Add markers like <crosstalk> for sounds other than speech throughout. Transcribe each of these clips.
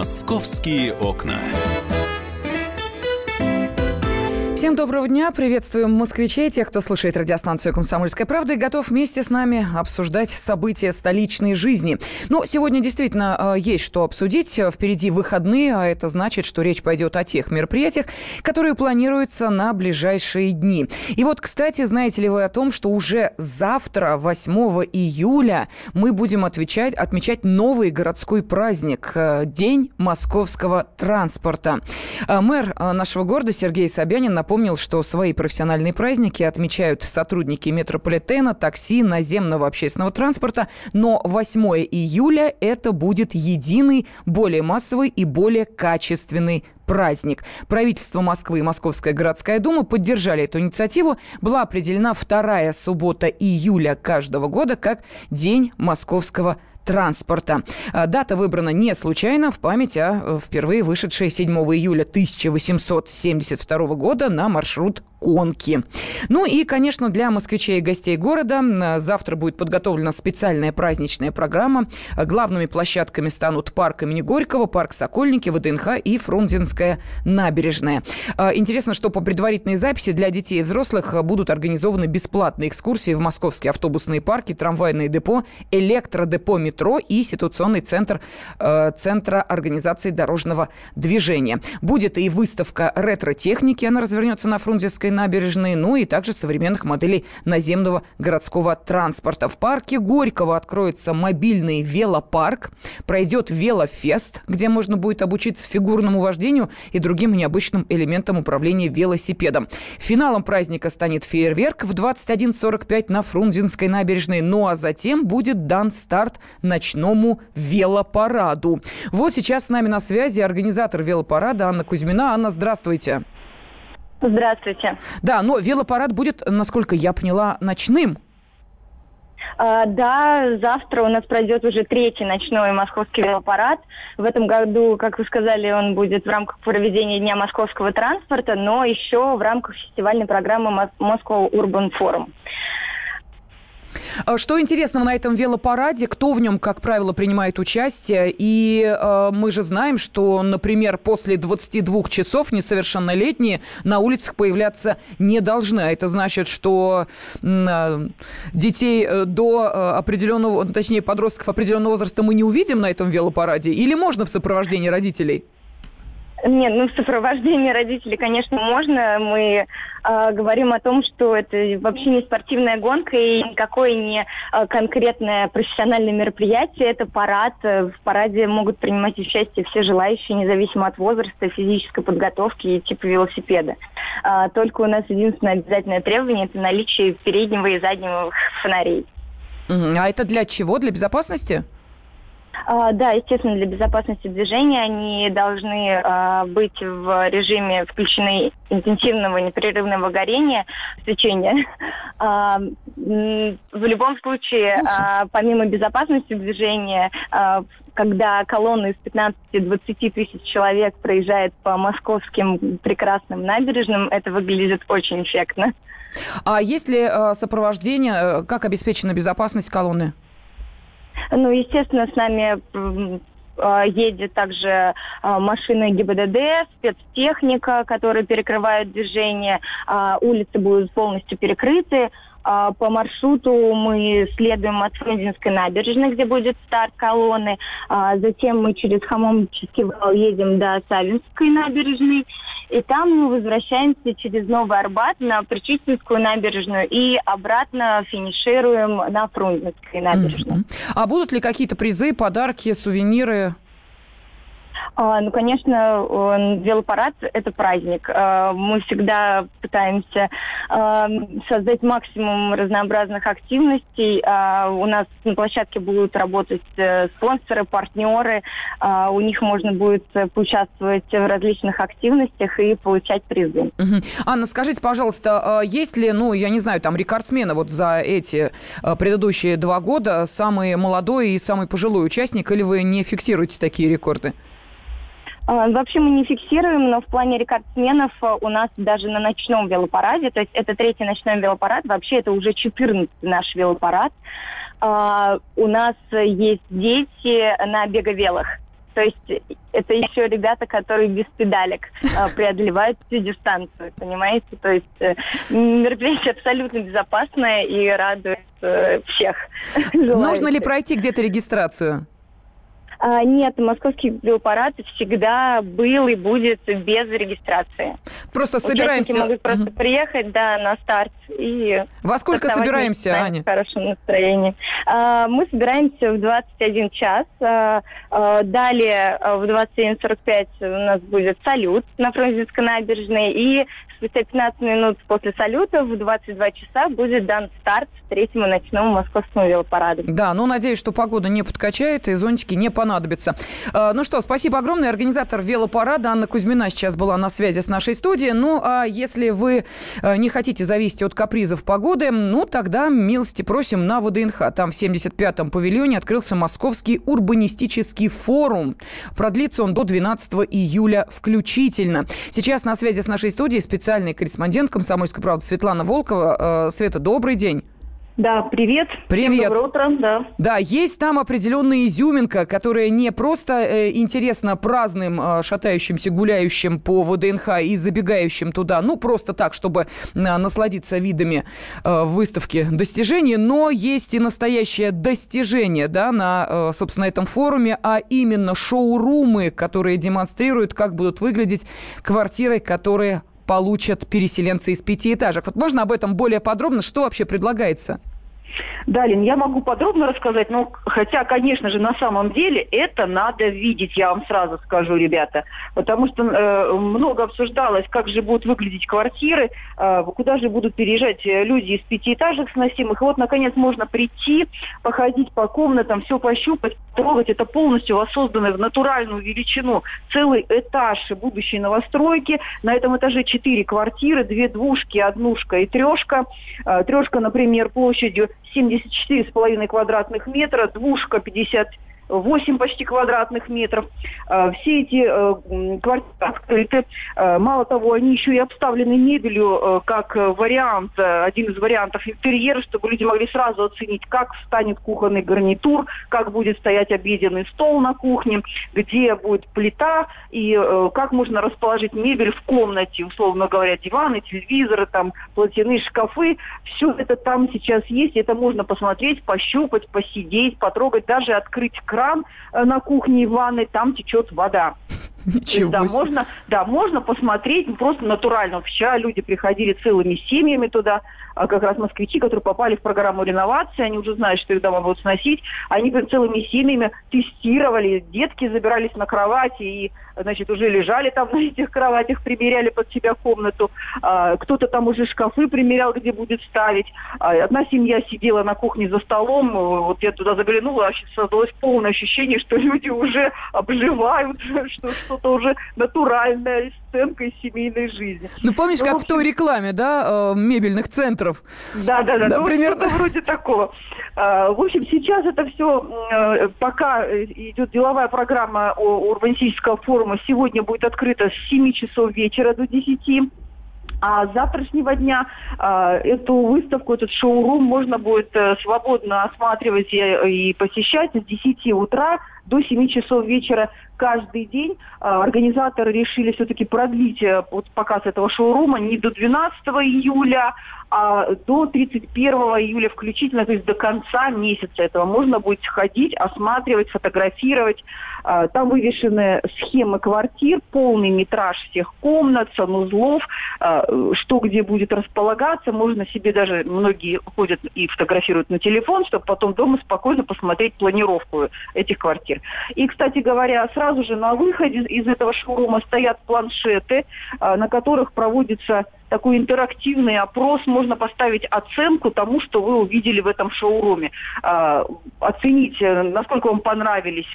Московские окна. Всем доброго дня. Приветствуем москвичей, тех, кто слушает радиостанцию «Комсомольская правда» и готов вместе с нами обсуждать события столичной жизни. Но сегодня действительно э, есть что обсудить. Впереди выходные, а это значит, что речь пойдет о тех мероприятиях, которые планируются на ближайшие дни. И вот, кстати, знаете ли вы о том, что уже завтра, 8 июля, мы будем отвечать, отмечать новый городской праздник э, – День московского транспорта. Э, мэр нашего города Сергей Собянин напомнил, что свои профессиональные праздники отмечают сотрудники метрополитена, такси, наземного общественного транспорта, но 8 июля это будет единый, более массовый и более качественный праздник. Правительство Москвы и Московская городская дума поддержали эту инициативу. Была определена вторая суббота июля каждого года как День московского транспорта. А, дата выбрана не случайно, в память о э, впервые вышедшей 7 июля 1872 года на маршрут конки. Ну и, конечно, для москвичей и гостей города завтра будет подготовлена специальная праздничная программа. Главными площадками станут парк имени Горького, парк Сокольники, ВДНХ и Фрунзенская набережная. А, интересно, что по предварительной записи для детей и взрослых будут организованы бесплатные экскурсии в московские автобусные парки, трамвайные депо, электродепо метро и ситуационный центр э, Центра организации дорожного движения. Будет и выставка ретро-техники, она развернется на Фрунзенской Курской набережной, ну и также современных моделей наземного городского транспорта. В парке Горького откроется мобильный велопарк, пройдет велофест, где можно будет обучиться фигурному вождению и другим необычным элементам управления велосипедом. Финалом праздника станет фейерверк в 21.45 на Фрунзенской набережной, ну а затем будет дан старт ночному велопараду. Вот сейчас с нами на связи организатор велопарада Анна Кузьмина. Анна, здравствуйте. Здравствуйте. Да, но велопарад будет, насколько я поняла, ночным. А, да, завтра у нас пройдет уже третий ночной московский велопарад. В этом году, как вы сказали, он будет в рамках проведения Дня московского транспорта, но еще в рамках фестивальной программы Moscow Urban Forum. А что интересного на этом велопараде? Кто в нем, как правило, принимает участие? И э, мы же знаем, что, например, после 22 часов несовершеннолетние на улицах появляться не должны. А это значит, что э, детей э, до э, определенного, точнее, подростков определенного возраста мы не увидим на этом велопараде? Или можно в сопровождении родителей? Нет, ну в сопровождении родителей, конечно, можно. Мы э, говорим о том, что это вообще не спортивная гонка и никакое не э, конкретное профессиональное мероприятие. Это парад. В параде могут принимать участие все желающие, независимо от возраста, физической подготовки и типа велосипеда. Э, только у нас единственное обязательное требование – это наличие переднего и заднего фонарей. А это для чего? Для безопасности? А, да, естественно, для безопасности движения они должны а, быть в режиме включены интенсивного непрерывного горения, свечения. А, в любом случае, а, помимо безопасности движения, а, когда колонна из 15-20 тысяч человек проезжает по московским прекрасным набережным, это выглядит очень эффектно. А есть ли а, сопровождение, э, как обеспечена безопасность колонны? Ну, естественно, с нами а, едет также а, машины ГИБДД, спецтехника, которая перекрывает движение, а, улицы будут полностью перекрыты, по маршруту мы следуем от Фрунзенской набережной, где будет старт колонны. А, затем мы через Хамомческий вал едем до Савинской набережной. И там мы возвращаемся через Новый Арбат на Причистинскую набережную и обратно финишируем на Фрунзенской набережной. Mm-hmm. А будут ли какие-то призы, подарки, сувениры? А, ну, конечно, велопарад – это праздник. А, мы всегда пытаемся а, создать максимум разнообразных активностей. У нас на площадке будут работать э, спонсоры, партнеры. У них можно будет поучаствовать в различных активностях и получать призы. Угу. Анна, скажите, пожалуйста, есть ли, ну, я не знаю, там, рекордсмены вот за эти предыдущие два года, самый молодой и самый пожилой участник, или вы не фиксируете такие рекорды? А, вообще мы не фиксируем, но в плане рекордсменов а, у нас даже на ночном велопараде, то есть это третий ночной велопарад, вообще это уже 14 наш велопарад. Uh, у нас есть дети на беговелах. То есть это еще ребята, которые без педалек э, преодолевают всю дистанцию, понимаете? То есть э, мероприятие абсолютно безопасное и радует э, всех. Нужно ли пройти где-то регистрацию? А, нет, московский биопарад всегда был и будет без регистрации. Просто Участники собираемся... могут просто угу. приехать, да, на старт и... Во сколько собираемся, Аня? В хорошем настроении. А, мы собираемся в 21 час. А, далее в 27.45 у нас будет салют на Фрунзенской набережной. И спустя 15 минут после салюта в 22 часа будет дан старт третьему ночному московскому велопараду. Да, ну, надеюсь, что погода не подкачает и зонтики не понадобятся. А, ну что, спасибо огромное. Организатор велопарада Анна Кузьмина сейчас была на связи с нашей студией. Ну, а если вы э, не хотите зависеть от капризов погоды, ну, тогда милости просим на ВДНХ. Там в 75-м павильоне открылся Московский урбанистический форум. Продлится он до 12 июля включительно. Сейчас на связи с нашей студией специалист специальный корреспондент «Комсомольской правды» Светлана Волкова. Э, Света, добрый день. Да, привет. Привет. Доброе утро, да. Да, есть там определенная изюминка, которая не просто э, интересна праздным, э, шатающимся, гуляющим по ВДНХ и забегающим туда, ну, просто так, чтобы э, насладиться видами э, выставки достижений, но есть и настоящее достижение, да, на, э, собственно, этом форуме, а именно шоурумы, которые демонстрируют, как будут выглядеть квартиры, которые получат переселенцы из пятиэтажек. Вот можно об этом более подробно? Что вообще предлагается? Далин, я могу подробно рассказать, но хотя, конечно же, на самом деле это надо видеть, я вам сразу скажу, ребята, потому что э, много обсуждалось, как же будут выглядеть квартиры, э, куда же будут переезжать э, люди из пятиэтажек сносимых. И вот, наконец, можно прийти, походить по комнатам, все пощупать, трогать. Это полностью воссозданное в натуральную величину целый этаж будущей новостройки. На этом этаже четыре квартиры, две двушки, однушка и трешка. Э, трешка, например, площадью 74,5 квадратных метра, двушка 50 8 почти квадратных метров. А, все эти э, квартиры открыты. А, мало того, они еще и обставлены мебелью э, как вариант, э, один из вариантов интерьера, чтобы люди могли сразу оценить, как станет кухонный гарнитур, как будет стоять обеденный стол на кухне, где будет плита и как можно расположить мебель в комнате, условно говоря, диваны, телевизоры, там, платяные шкафы. Все это там сейчас есть, это можно посмотреть, пощупать, посидеть, потрогать, даже открыть кран кран э, на кухне и ванной, там течет вода. <laughs> Ничего да, можно, да, можно посмотреть просто натурально. Вчера люди приходили целыми семьями туда, как раз москвичи, которые попали в программу реновации, они уже знают, что их дома будут сносить, они целыми семьями тестировали, детки забирались на кровати и, значит, уже лежали там на этих кроватях, примеряли под себя комнату, а, кто-то там уже шкафы примерял, где будет ставить. А, одна семья сидела на кухне за столом, вот я туда заглянула, создалось полное ощущение, что люди уже обживают, <laughs> что что-то уже натуральное, сценка из семейной жизни. Ну, помнишь, ну, как в, общем... в той рекламе, да, э, мебельных центров? Да, да, да, да ну, примерно вроде такого. А, в общем, сейчас это все, э, пока идет деловая программа урбанистического форума, сегодня будет открыта с 7 часов вечера до 10. А с завтрашнего дня э, эту выставку, этот шоурум можно будет э, свободно осматривать и, и посещать с 10 утра до 7 часов вечера каждый день. А, организаторы решили все-таки продлить э, вот показ этого шоурума не до 12 июля, а до 31 июля включительно, то есть до конца месяца этого можно будет ходить, осматривать, фотографировать. А, там вывешены схемы квартир, полный метраж всех комнат, санузлов, а, что где будет располагаться. Можно себе даже, многие ходят и фотографируют на телефон, чтобы потом дома спокойно посмотреть планировку этих квартир. И, кстати говоря, сразу же на выходе из этого шоурума стоят планшеты, а, на которых проводится такой интерактивный опрос, можно поставить оценку тому, что вы увидели в этом шоуруме. Оценить, э, насколько вам понравились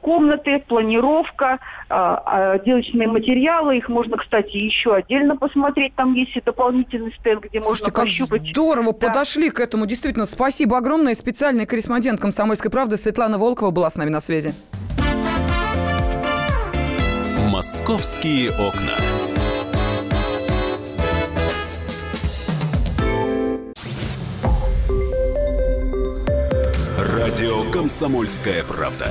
комнаты, планировка, а, отделочные материалы. Их можно, кстати, еще отдельно посмотреть. Там есть и дополнительный стенд, где Слушайте, можно пощупать. здорово да. подошли к этому. Действительно, спасибо огромное. Специальный корреспондент «Комсомольской правды» Светлана Волкова была с нами на связи. «Московские окна». Радио «Комсомольская правда».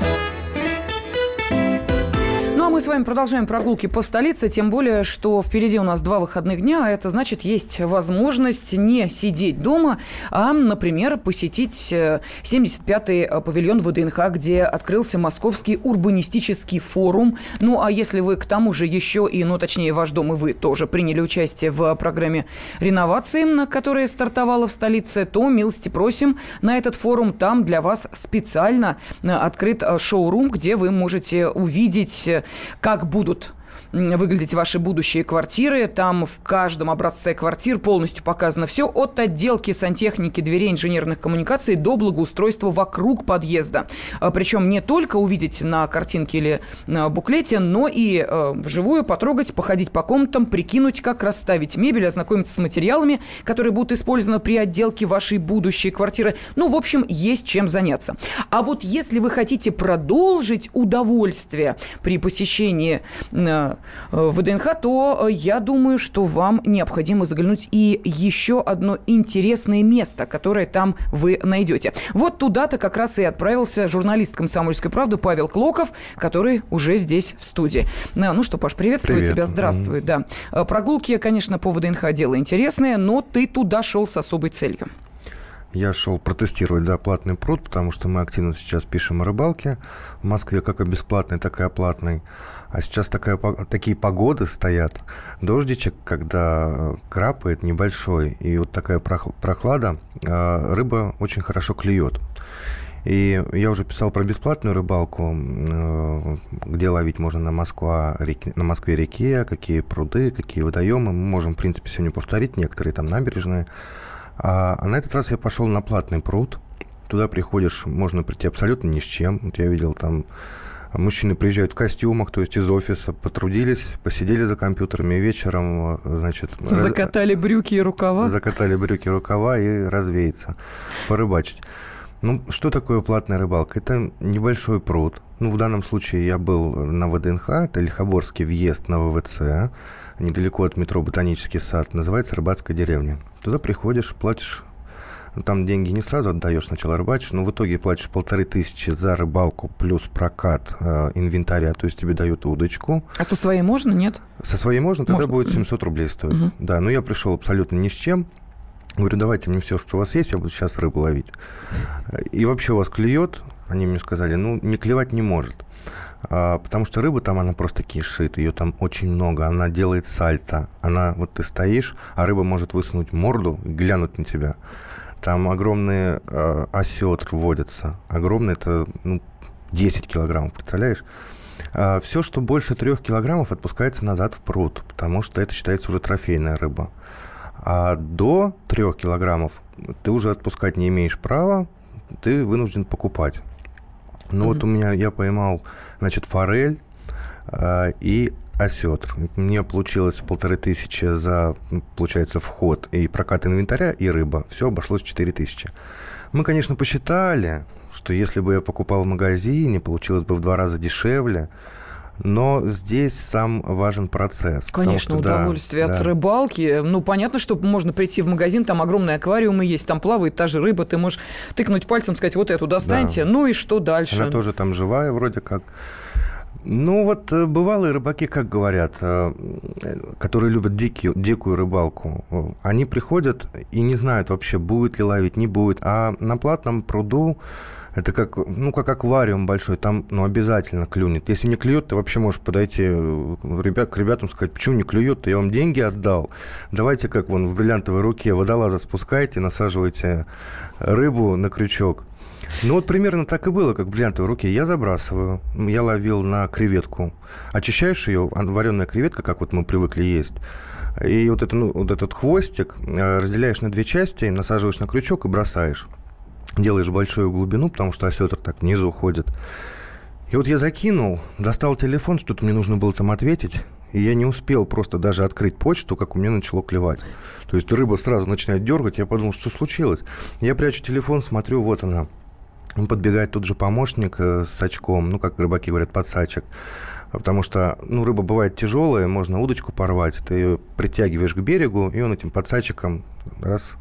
мы с вами продолжаем прогулки по столице, тем более, что впереди у нас два выходных дня, а это значит, есть возможность не сидеть дома, а, например, посетить 75-й э, павильон ВДНХ, где открылся Московский урбанистический форум. Ну, а если вы к тому же еще и, ну, точнее, ваш дом и вы тоже приняли участие в программе реновации, на которая стартовала в столице, то милости просим на этот форум. Там для вас специально э, открыт э, шоурум, где вы можете увидеть как будут выглядеть ваши будущие квартиры. Там в каждом образце квартир полностью показано все от отделки сантехники, дверей инженерных коммуникаций до благоустройства вокруг подъезда. А, Причем не только увидеть на картинке или на буклете, но и э, вживую потрогать, походить по комнатам, прикинуть, как расставить мебель, ознакомиться с материалами, которые будут использованы при отделке вашей будущей квартиры. Ну, в общем, есть чем заняться. А вот если вы хотите продолжить удовольствие при посещении э, ВДНХ, то э, я думаю, что вам необходимо заглянуть и еще одно интересное место, которое там вы найдете. Вот туда-то как раз и отправился журналист «Комсомольской правды» Павел Клоков, который уже здесь в студии. Э, ну что, Паш, приветствую Привет. тебя, здравствуй. Да. Э, прогулки, конечно, по ВДНХ дело интересное, но ты туда шел с особой целью. Я шел протестировать, да, платный пруд, потому что мы активно сейчас пишем о рыбалке. В Москве как о бесплатной, так и о платной. А сейчас такая, такие погоды стоят. Дождичек, когда крапает небольшой, и вот такая прохлада, а, рыба очень хорошо клюет. И я уже писал про бесплатную рыбалку, э, где ловить можно на, Москва, на Москве реке, какие пруды, какие водоемы. Мы можем, в принципе, сегодня повторить некоторые там набережные. А, а на этот раз я пошел на платный пруд. Туда приходишь, можно прийти абсолютно ни с чем. Вот я видел там Мужчины приезжают в костюмах, то есть из офиса, потрудились, посидели за компьютерами, вечером, значит... Закатали раз... брюки и рукава. Закатали брюки и рукава и развеяться, порыбачить. Ну, что такое платная рыбалка? Это небольшой пруд. Ну, в данном случае я был на ВДНХ, это Лихоборский въезд на ВВЦ, недалеко от метро Ботанический сад, называется Рыбацкая деревня. Туда приходишь, платишь ну, там деньги не сразу отдаешь, сначала рыбачишь, но в итоге платишь полторы тысячи за рыбалку плюс прокат э, инвентаря, то есть тебе дают удочку. А со своей можно, нет? Со своей можно, тогда можно. будет 700 рублей стоить. Угу. Да, но я пришел абсолютно ни с чем. Говорю, давайте мне все, что у вас есть, я буду сейчас рыбу ловить. И вообще у вас клюет? Они мне сказали, ну, не клевать не может. А, потому что рыба там, она просто кишит, ее там очень много, она делает сальто. Она, вот ты стоишь, а рыба может высунуть морду и глянуть на тебя. Там огромные э, осетр вводятся. Огромные, это ну, 10 килограммов, представляешь? А все, что больше трех килограммов, отпускается назад в пруд, потому что это считается уже трофейная рыба. А до трех килограммов ты уже отпускать не имеешь права, ты вынужден покупать. Ну mm-hmm. вот у меня я поймал, значит, форель э, и осетр. Мне получилось полторы тысячи за, получается, вход и прокат инвентаря, и рыба. Все обошлось четыре тысячи. Мы, конечно, посчитали, что если бы я покупал в магазине, получилось бы в два раза дешевле. Но здесь сам важен процесс. Конечно, что, удовольствие да, от да. рыбалки. Ну, понятно, что можно прийти в магазин, там огромные аквариумы есть, там плавает та же рыба, ты можешь тыкнуть пальцем, сказать, вот эту достаньте, да. ну и что дальше? Она тоже там живая вроде как. Ну вот э, бывалые рыбаки, как говорят, э, которые любят дикую, дикую рыбалку, э, они приходят и не знают вообще, будет ли ловить, не будет. А на платном пруду это как, ну, как аквариум большой, там ну, обязательно клюнет. Если не клюет, ты вообще можешь подойти ребят, к ребятам сказать, почему не клюет, я вам деньги отдал. Давайте, как вон в бриллиантовой руке, водолаза спускайте, насаживайте рыбу на крючок. Ну вот примерно так и было, как в бриллиантовой руке. Я забрасываю, я ловил на креветку. Очищаешь ее, вареная креветка, как вот мы привыкли есть. И вот, это, ну, вот этот хвостик э, разделяешь на две части, насаживаешь на крючок и бросаешь. Делаешь большую глубину, потому что осетр так внизу уходит. И вот я закинул, достал телефон, что-то мне нужно было там ответить, и я не успел просто даже открыть почту, как у меня начало клевать. То есть рыба сразу начинает дергать, я подумал, что случилось. Я прячу телефон, смотрю, вот она. Он подбегает тут же помощник э, с очком, ну, как рыбаки говорят, подсачек. Потому что, ну, рыба бывает тяжелая, можно удочку порвать, ты ее притягиваешь к берегу, и он этим подсачиком раз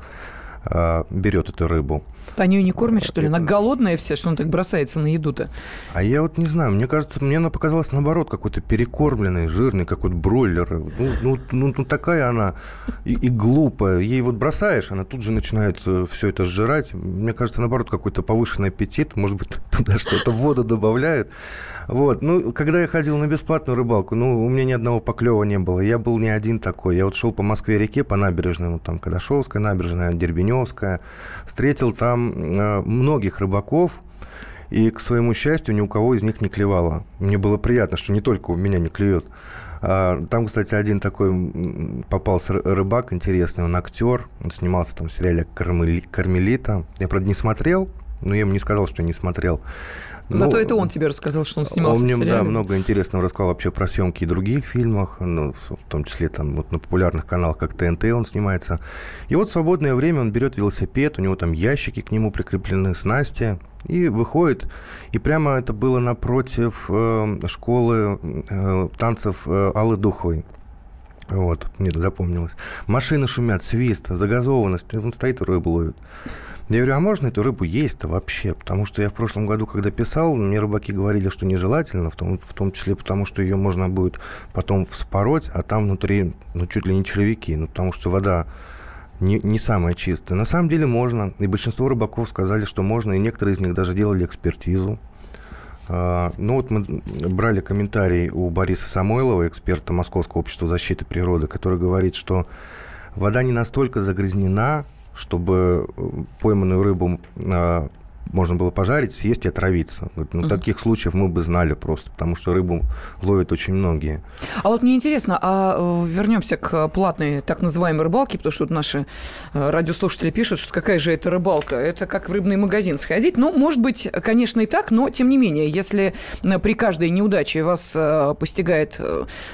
э, берет эту рыбу. Они ее не кормят, что ли? Она голодная вся, что он так бросается на еду-то? А я вот не знаю, мне кажется, мне она показалась наоборот, какой-то перекормленный, жирный, какой-то бройлер. Ну, ну, ну, ну такая она и, и глупая. Ей вот бросаешь, она тут же начинает все это сжирать. Мне кажется, наоборот, какой-то повышенный аппетит. Может быть, <laughs> туда что-то воду добавляют. Вот. Ну, когда я ходил на бесплатную рыбалку, ну, у меня ни одного поклева не было. Я был не один такой. Я вот шел по Москве-реке, по набережной, вот там Кадашовская набережная, Дербеневская. Встретил там э, многих рыбаков, и, к своему счастью, ни у кого из них не клевало. Мне было приятно, что не только у меня не клюет. А, там, кстати, один такой попался рыбак интересный, он актер, он снимался там в сериале «Кармелита». Я, правда, не смотрел, но я ему не сказал, что не смотрел. Зато ну, это он тебе рассказал, что он снимался он мне, в сериале. Да, много интересного рассказал вообще про съемки и других фильмах, ну, в том числе там вот на популярных каналах, как ТНТ он снимается. И вот в свободное время он берет велосипед, у него там ящики к нему прикреплены, снасти, и выходит. И прямо это было напротив э, школы э, танцев э, Аллы Духовой. Вот, мне это запомнилось. Машины шумят, свист, загазованность. Он стоит и рыбу ловит. Я говорю, а можно эту рыбу есть-то вообще? Потому что я в прошлом году, когда писал, мне рыбаки говорили, что нежелательно, в том, в том числе потому, что ее можно будет потом вспороть, а там внутри, ну, чуть ли не червяки, ну, потому что вода не, не самая чистая. На самом деле можно, и большинство рыбаков сказали, что можно, и некоторые из них даже делали экспертизу. А, ну вот мы брали комментарий у Бориса Самойлова, эксперта Московского общества защиты природы, который говорит, что вода не настолько загрязнена, чтобы э, пойманную рыбу а, можно было пожарить, съесть и отравиться. ну, mm-hmm. таких случаев мы бы знали просто, потому что рыбу ловят очень многие. А вот мне интересно, а э, вернемся к платной так называемой рыбалке, потому что тут наши э, радиослушатели пишут, что какая же это рыбалка? Это как в рыбный магазин сходить. Ну, может быть, конечно, и так, но тем не менее, если э, при каждой неудаче вас постигает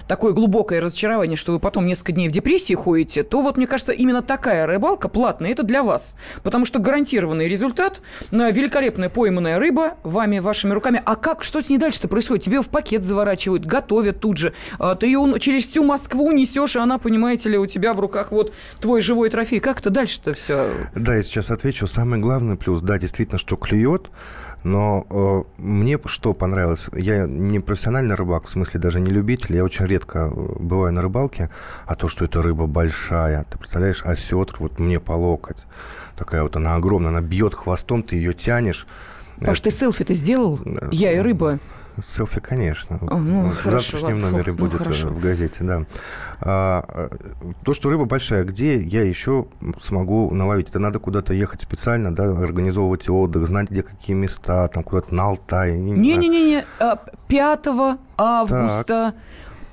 такое глубокое разочарование, что вы потом несколько дней в депрессии ходите, то вот, мне кажется, именно такая рыбалка платная, это для вас. Потому что гарантированный результат на великолепная пойманная рыба вами, вашими руками. А как, что с ней дальше-то происходит? Тебе в пакет заворачивают, готовят тут же. А, ты ее через всю Москву несешь, и она, понимаете ли, у тебя в руках вот твой живой трофей. Как это дальше-то все? Да, я сейчас отвечу. Самый главный плюс, да, действительно, что клюет, но э, мне что понравилось, я не профессиональный рыбак, в смысле даже не любитель, я очень редко э, бываю на рыбалке, а то, что эта рыба большая, ты представляешь, осетр вот мне по локоть, такая вот она огромная, она бьет хвостом, ты ее тянешь. Паш, ты селфи ты сделал? Я и рыба. Селфи, конечно. О, ну, в хорошо, завтрашнем номере ну, будет хорошо. в газете, да. А, а, то, что рыба большая, где я еще смогу наловить? Это надо куда-то ехать специально, да, организовывать отдых, знать, где какие места, там куда-то на Алтай. Не-не-не, 5 а, августа так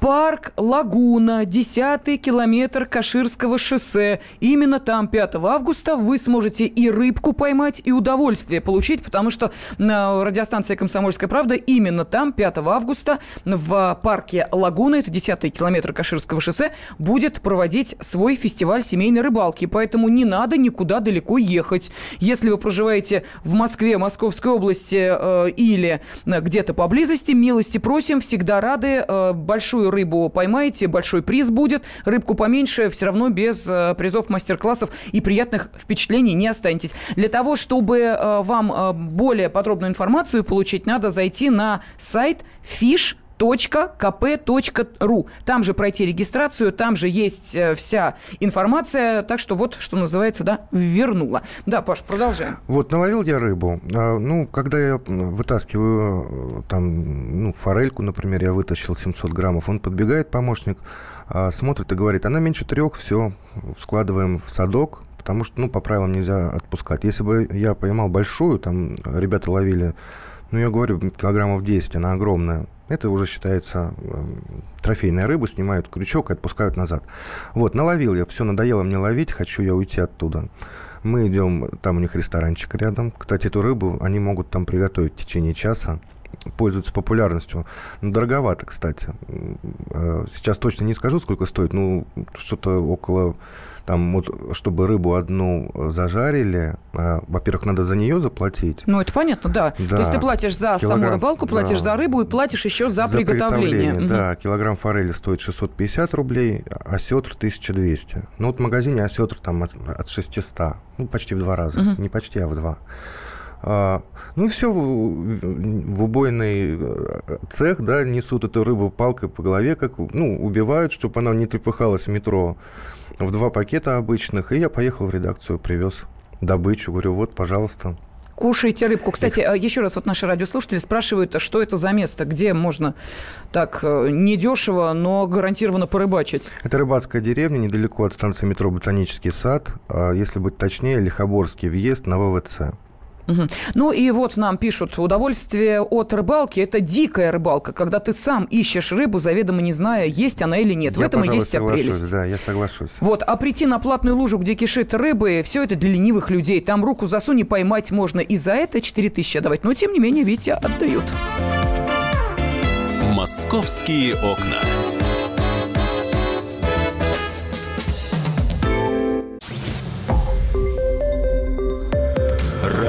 Парк Лагуна, 10 километр Каширского шоссе. Именно там 5 августа вы сможете и рыбку поймать, и удовольствие получить, потому что на радиостанции «Комсомольская правда» именно там 5 августа в парке Лагуна, это 10 километр Каширского шоссе, будет проводить свой фестиваль семейной рыбалки. Поэтому не надо никуда далеко ехать. Если вы проживаете в Москве, Московской области э, или где-то поблизости, милости просим, всегда рады. Э, большую рыбу поймаете, большой приз будет. Рыбку поменьше, все равно без э, призов мастер-классов и приятных впечатлений не останетесь. Для того, чтобы э, вам э, более подробную информацию получить, надо зайти на сайт fish kp.ru. Там же пройти регистрацию, там же есть вся информация. Так что вот, что называется, да, вернула. Да, Паш, продолжаем. Вот, наловил я рыбу. А, ну, когда я вытаскиваю там, ну, форельку, например, я вытащил 700 граммов, он подбегает, помощник, а, смотрит и говорит, она меньше трех, все, складываем в садок, потому что, ну, по правилам нельзя отпускать. Если бы я поймал большую, там ребята ловили, ну, я говорю, килограммов 10, она огромная. Это уже считается э, трофейная рыба, снимают крючок и отпускают назад. Вот, наловил я, все, надоело мне ловить, хочу я уйти оттуда. Мы идем, там у них ресторанчик рядом. Кстати, эту рыбу они могут там приготовить в течение часа. Пользуется популярностью. Но дороговато, кстати. Э, сейчас точно не скажу, сколько стоит. Ну, что-то около там вот, чтобы рыбу одну зажарили, а, во-первых, надо за нее заплатить. Ну, это понятно, да. да. То есть ты платишь за Килограмм, саму рыбалку, платишь да. за рыбу и платишь еще за, за приготовление. приготовление угу. Да, килограмм форели стоит 650 рублей, осетр 1200. Ну, вот в магазине осетр там от, от 600, ну, почти в два раза. Угу. Не почти, а в два. А, ну, все в, убойный э, цех, да, несут эту рыбу палкой по голове, как, ну, убивают, чтобы она не трепыхалась в метро в два пакета обычных, и я поехал в редакцию, привез добычу, говорю, вот, пожалуйста. Кушайте рыбку. Кстати, Экс... еще раз, вот наши радиослушатели спрашивают, что это за место, где можно так э, недешево, но гарантированно порыбачить? Это рыбацкая деревня, недалеко от станции метро «Ботанический сад», а, если быть точнее, Лихоборский въезд на ВВЦ. Угу. Ну и вот нам пишут, удовольствие от рыбалки – это дикая рыбалка, когда ты сам ищешь рыбу, заведомо не зная, есть она или нет. Я, В этом пожалуй, и есть вся прелесть. Да, я соглашусь. Вот, а прийти на платную лужу, где кишит рыбы, все это для ленивых людей. Там руку засунь и поймать можно. И за это 4 тысячи отдавать. Но, тем не менее, Витя отдают. «Московские окна».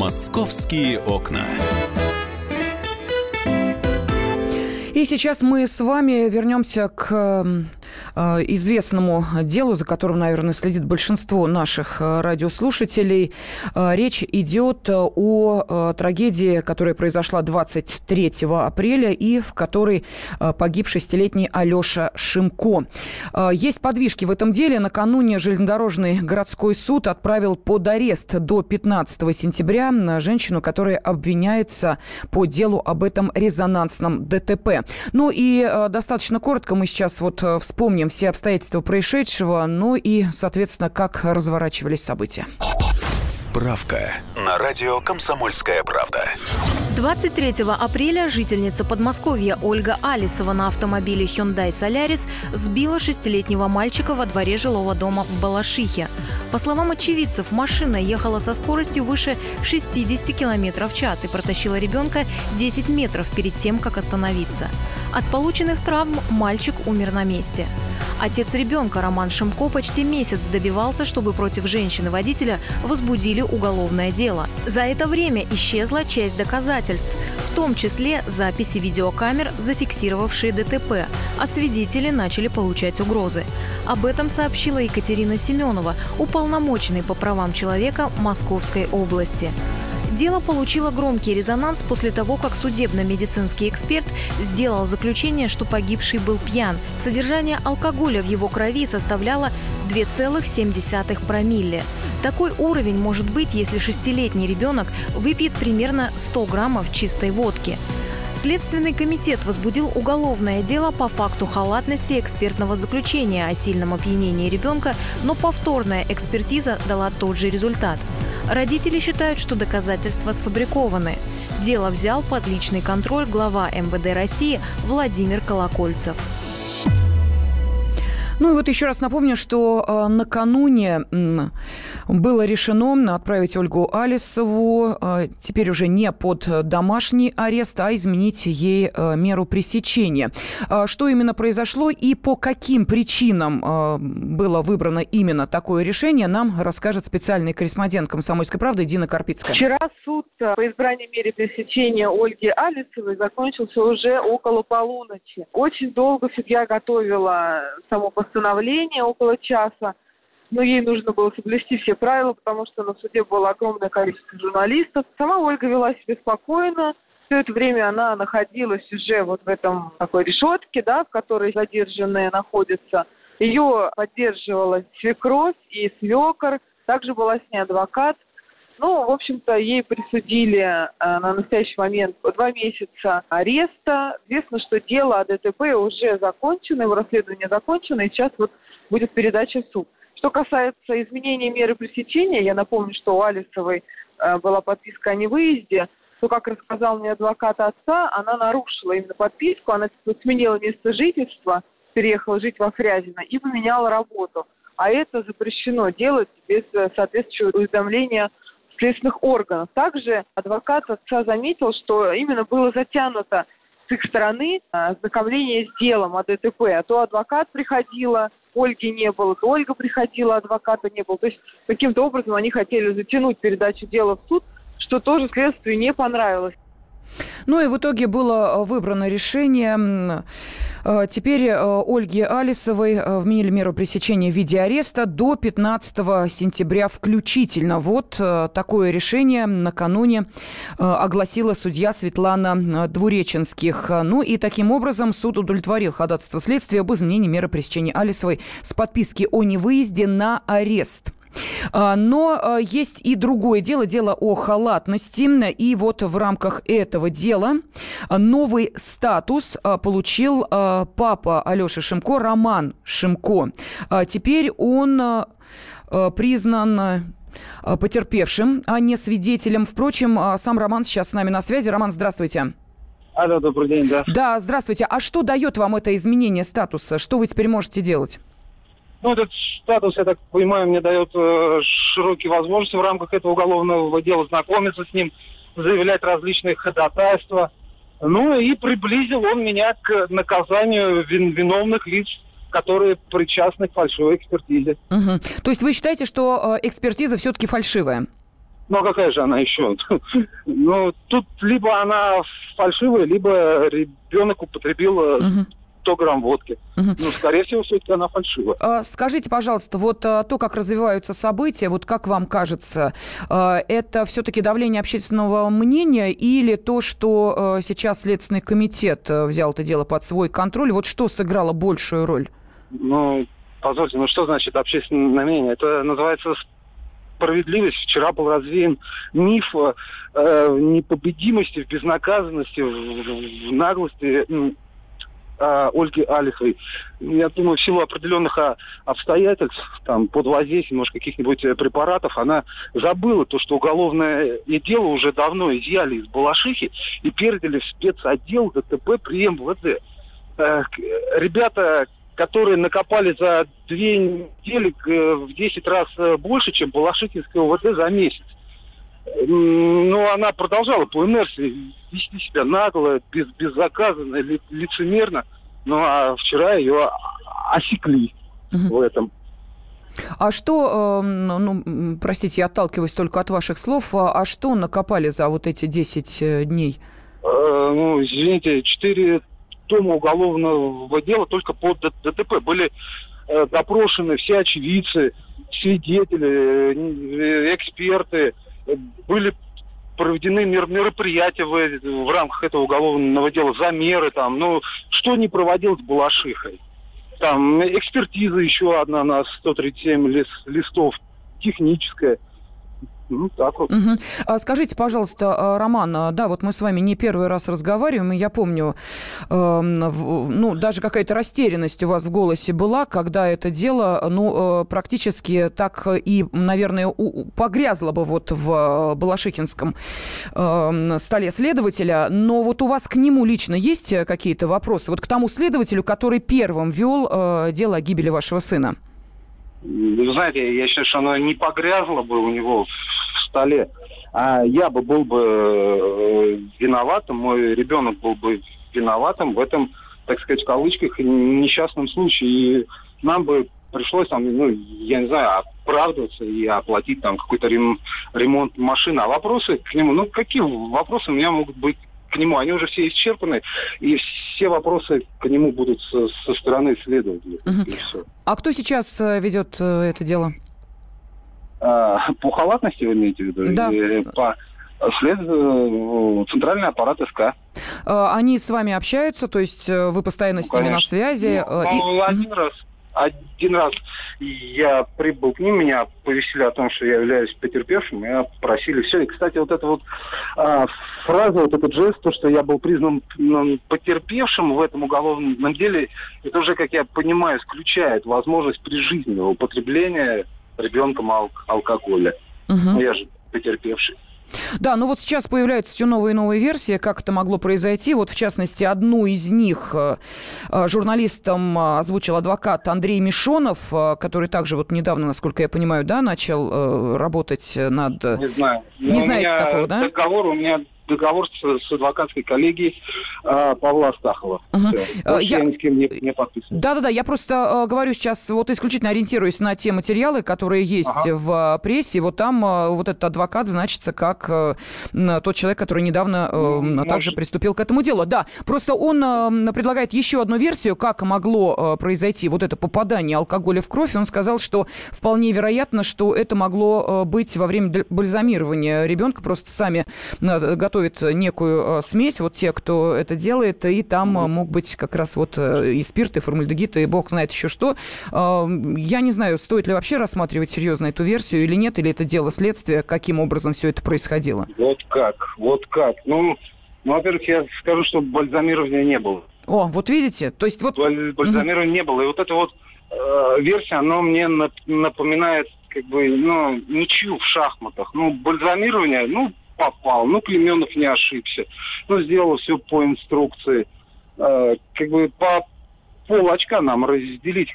«Московские окна». И сейчас мы с вами вернемся к Э, известному делу, за которым, наверное, следит большинство наших э, радиослушателей. Э, речь идет о трагедии, которая произошла 23 апреля и в которой погиб шестилетний Алеша Шимко. Есть подвижки в этом деле. Накануне железнодорожный городской суд отправил под арест до 15 сентября женщину, которая обвиняется по делу об этом резонансном ДТП. Ну и достаточно коротко мы сейчас вот вспомним помним все обстоятельства происшедшего, ну и, соответственно, как разворачивались события. Справка на радио «Комсомольская правда». 23 апреля жительница Подмосковья Ольга Алисова на автомобиле Hyundai Solaris сбила шестилетнего мальчика во дворе жилого дома в Балашихе. По словам очевидцев, машина ехала со скоростью выше 60 км в час и протащила ребенка 10 метров перед тем, как остановиться. От полученных травм мальчик умер на месте. Отец ребенка Роман Шимко почти месяц добивался, чтобы против женщины-водителя возбудили уголовное дело. За это время исчезла часть доказательств, в том числе записи видеокамер, зафиксировавшие ДТП, а свидетели начали получать угрозы. Об этом сообщила Екатерина Семенова, уполномоченный по правам человека Московской области. Дело получило громкий резонанс после того, как судебно-медицинский эксперт сделал заключение, что погибший был пьян. Содержание алкоголя в его крови составляло 2,7 промилле. Такой уровень может быть, если шестилетний ребенок выпьет примерно 100 граммов чистой водки. Следственный комитет возбудил уголовное дело по факту халатности экспертного заключения о сильном опьянении ребенка, но повторная экспертиза дала тот же результат – Родители считают, что доказательства сфабрикованы. Дело взял под личный контроль глава МВД России Владимир Колокольцев. Ну и вот еще раз напомню, что э, накануне было решено отправить Ольгу Алисову э, теперь уже не под домашний арест, а изменить ей э, меру пресечения. Э, что именно произошло и по каким причинам э, было выбрано именно такое решение, нам расскажет специальный корреспондент «Комсомольской правды» Дина Карпицкая. Вчера суд по избранию меры пресечения Ольги Алисовой закончился уже около полуночи. Очень долго судья готовила само постановление около часа. Но ей нужно было соблюсти все правила, потому что на суде было огромное количество журналистов. Сама Ольга вела себя спокойно. Все это время она находилась уже вот в этом такой решетке, да, в которой задержанные находятся. Ее поддерживала свекровь и свекор. Также была с ней адвокат. Ну, в общем-то, ей присудили э, на настоящий момент два месяца ареста. Известно, что дело о ДТП уже закончено, его расследование закончено, и сейчас вот будет передача в суд. Что касается изменения меры пресечения, я напомню, что у Алисовой э, была подписка о невыезде, то, как рассказал мне адвокат отца, она нарушила именно подписку, она сменила место жительства, переехала жить во Фрязино и поменяла работу. А это запрещено делать без э, соответствующего уведомления следственных органов. Также адвокат отца заметил, что именно было затянуто с их стороны а, ознакомление с делом о ДТП. А то адвокат приходила, Ольги не было, то Ольга приходила, адвоката не было. То есть каким-то образом они хотели затянуть передачу дела в суд, что тоже следствию не понравилось. Ну и в итоге было э, выбрано решение. Э, теперь э, Ольге Алисовой вменили меру пресечения в виде ареста до 15 сентября включительно. Вот такое решение накануне огласила судья Светлана Двуреченских. Ну и таким образом суд удовлетворил ходатайство следствия об изменении меры пресечения Алисовой с подписки о невыезде на арест. А, но а, есть и другое дело, дело о халатности. И вот в рамках этого дела новый статус а, получил папа Алеши Шимко, Роман Шимко. Теперь он признан потерпевшим, а не свидетелем. Впрочем, сам Роман сейчас с нами на связи. Роман, здравствуйте. Алло, добрый день, да. Да, здравствуйте. А что дает вам это изменение статуса? Что вы теперь можете делать? Ну, этот статус, я так понимаю, мне дает э, широкие возможности в рамках этого уголовного дела знакомиться с ним, заявлять различные ходатайства. Ну и приблизил он меня к наказанию вин виновных лиц, которые причастны к фальшивой экспертизе. Угу. То есть вы считаете, что э, экспертиза все-таки фальшивая? Ну, а какая же она еще? <laughs> ну, тут либо она фальшивая, либо ребенок употребил угу 100 грамм водки. Угу. Ну, скорее всего, все-таки она фальшивая. А, скажите, пожалуйста, вот а, то, как развиваются события, вот как вам кажется, а, это все-таки давление общественного мнения или то, что а, сейчас Следственный комитет а, взял это дело под свой контроль, вот что сыграло большую роль? Ну, позвольте, ну что значит общественное мнение? Это называется справедливость. Вчера был развеян миф э, непобедимости, в безнаказанности, в, в наглости э, Ольги Алисовой. Я думаю, в силу определенных а, обстоятельств, там, под воздействием, может, каких-нибудь э, препаратов, она забыла то, что уголовное дело уже давно изъяли из Балашихи и передали в спецотдел ДТП при МВД. Э, ребята, которые накопали за две недели э, в 10 раз больше, чем Балашихинское ОВД за месяц. Но она продолжала по инерции вести себя нагло, без, беззаказанно, ли, лицемерно. Ну а вчера ее осекли угу. в этом. А что, э, ну, простите, я отталкиваюсь только от ваших слов, а, а что накопали за вот эти 10 э, дней? Э, ну, извините, 4 тома уголовного дела только по ДТП. Были э, допрошены все очевидцы, свидетели, эксперты, были проведены мер мероприятия в, в рамках этого уголовного дела, замеры там, ну, что не проводилось Балашихой. Там экспертиза еще одна на 137 лист, листов, техническая – Угу. Скажите, пожалуйста, а, Роман, а, да, вот мы с вами не первый раз разговариваем, и я помню, э, ну, даже какая-то растерянность у вас в голосе была, когда это дело, ну, э, практически так и, наверное, погрязло бы вот в Балашихинском э, столе следователя, но вот у вас к нему лично есть какие-то вопросы? Вот к тому следователю, который первым вел э, дело о гибели вашего сына? Вы знаете, я считаю, что оно не погрязло бы у него в столе, а я бы был бы э, виноватым, мой ребенок был бы виноватым в этом, так сказать, в кавычках, несчастном случае. И нам бы пришлось там, ну, я не знаю, оправдываться и оплатить там какой-то ремонт машины. А вопросы к нему, ну, какие вопросы у меня могут быть к нему, они уже все исчерпаны, и все вопросы к нему будут со, со стороны следователя. Угу. А кто сейчас э, ведет э, это дело? А, по халатности вы имеете в виду? Да. Или по след э, центральный аппарат СК. Они с вами общаются, то есть вы постоянно ну, с ними конечно. на связи? Ну, и... Один раз один раз я прибыл к ним, меня повесили о том, что я являюсь потерпевшим, меня попросили все. И, кстати, вот эта вот а, фраза, вот этот жест, то, что я был признан потерпевшим в этом уголовном деле, это уже, как я понимаю, исключает возможность прижизненного употребления ребенком ал- алкоголя. Угу. Я же потерпевший. Да, ну вот сейчас появляются все новые и новые версии, как это могло произойти. Вот, в частности, одну из них э, э, журналистам э, озвучил адвокат Андрей Мишонов, который также вот недавно, насколько я понимаю, да, начал работать над... Не знаю. Не Но знаете такого, да? Договор у меня договор с, с адвокатской коллегией э, Павла Астахова. Угу. я... я ни с кем не, не подписан. Да-да-да, я просто э, говорю сейчас, вот исключительно ориентируюсь на те материалы, которые есть ага. в прессе. Вот там э, вот этот адвокат значится как э, тот человек, который недавно э, ну, также приступил к этому делу. Да, просто он э, предлагает еще одну версию, как могло э, произойти вот это попадание алкоголя в кровь. Он сказал, что вполне вероятно, что это могло э, быть во время бальзамирования ребенка. Просто сами э, готовят готовят некую э, смесь, вот те, кто это делает, и там mm-hmm. мог быть как раз вот э, и спирт, и формальдегид, и бог знает еще что. Я не знаю, стоит ли вообще рассматривать серьезно эту версию или нет, или это дело следствия, каким образом все это происходило? Вот как, вот как. Ну, ну во-первых, я скажу, что бальзамирования не было. О, вот видите, то есть вот... Бальзамирования mm-hmm. не было, и вот эта вот э, версия, она мне напоминает как бы, ну, ничью в шахматах. Ну, бальзамирование, ну, попал. Ну, Клеменов не ошибся. Ну, сделал все по инструкции. Э, как бы по пол очка нам разделить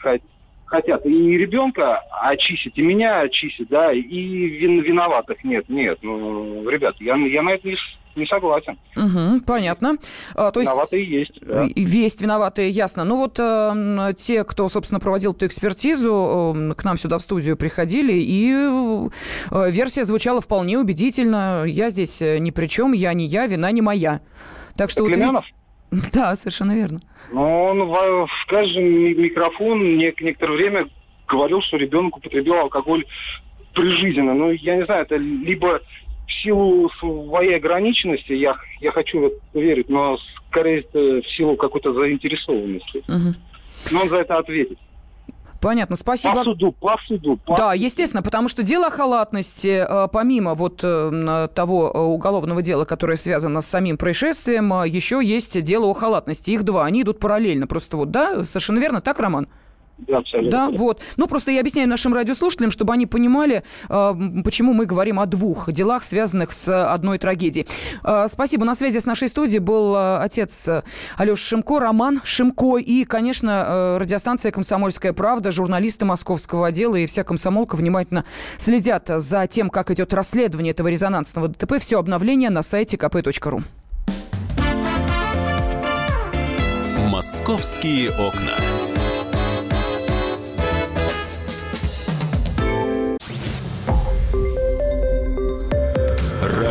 хотят. И ребенка очистить, и меня очистить, да, и вин, виноватых нет. Нет, ну, ребят, я, я на это не, не согласен. Угу, понятно. А, то виноватые есть. есть да. Есть виноватые, ясно. Ну вот э, те, кто, собственно, проводил эту экспертизу, э, к нам сюда в студию приходили, и э, версия звучала вполне убедительно. Я здесь э, ни при чем, я не я, вина не моя. Так что... Это вот <laughs> Да, совершенно верно. Но он в, в каждом микрофон некоторое время говорил, что ребенок употреблял алкоголь прижизненно. Ну, я не знаю, это либо в силу своей ограниченности, я, я хочу в это верить, но скорее в силу какой-то заинтересованности. Угу. Но он за это ответит. Понятно, спасибо. По суду, по суду. По да, естественно, потому что дело о халатности, э, помимо вот э, того э, уголовного дела, которое связано с самим происшествием, еще есть дело о халатности. Их два, они идут параллельно. Просто вот, да, совершенно верно, так, Роман? Абсолютно. Да, вот. Ну, просто я объясняю нашим радиослушателям, чтобы они понимали, э, почему мы говорим о двух делах, связанных с одной трагедией. Э, спасибо. На связи с нашей студией был э, отец Алеша Шимко, Роман Шимко и, конечно, радиостанция «Комсомольская правда», журналисты московского отдела и вся комсомолка внимательно следят за тем, как идет расследование этого резонансного ДТП. Все обновления на сайте kp.ru. «Московские окна».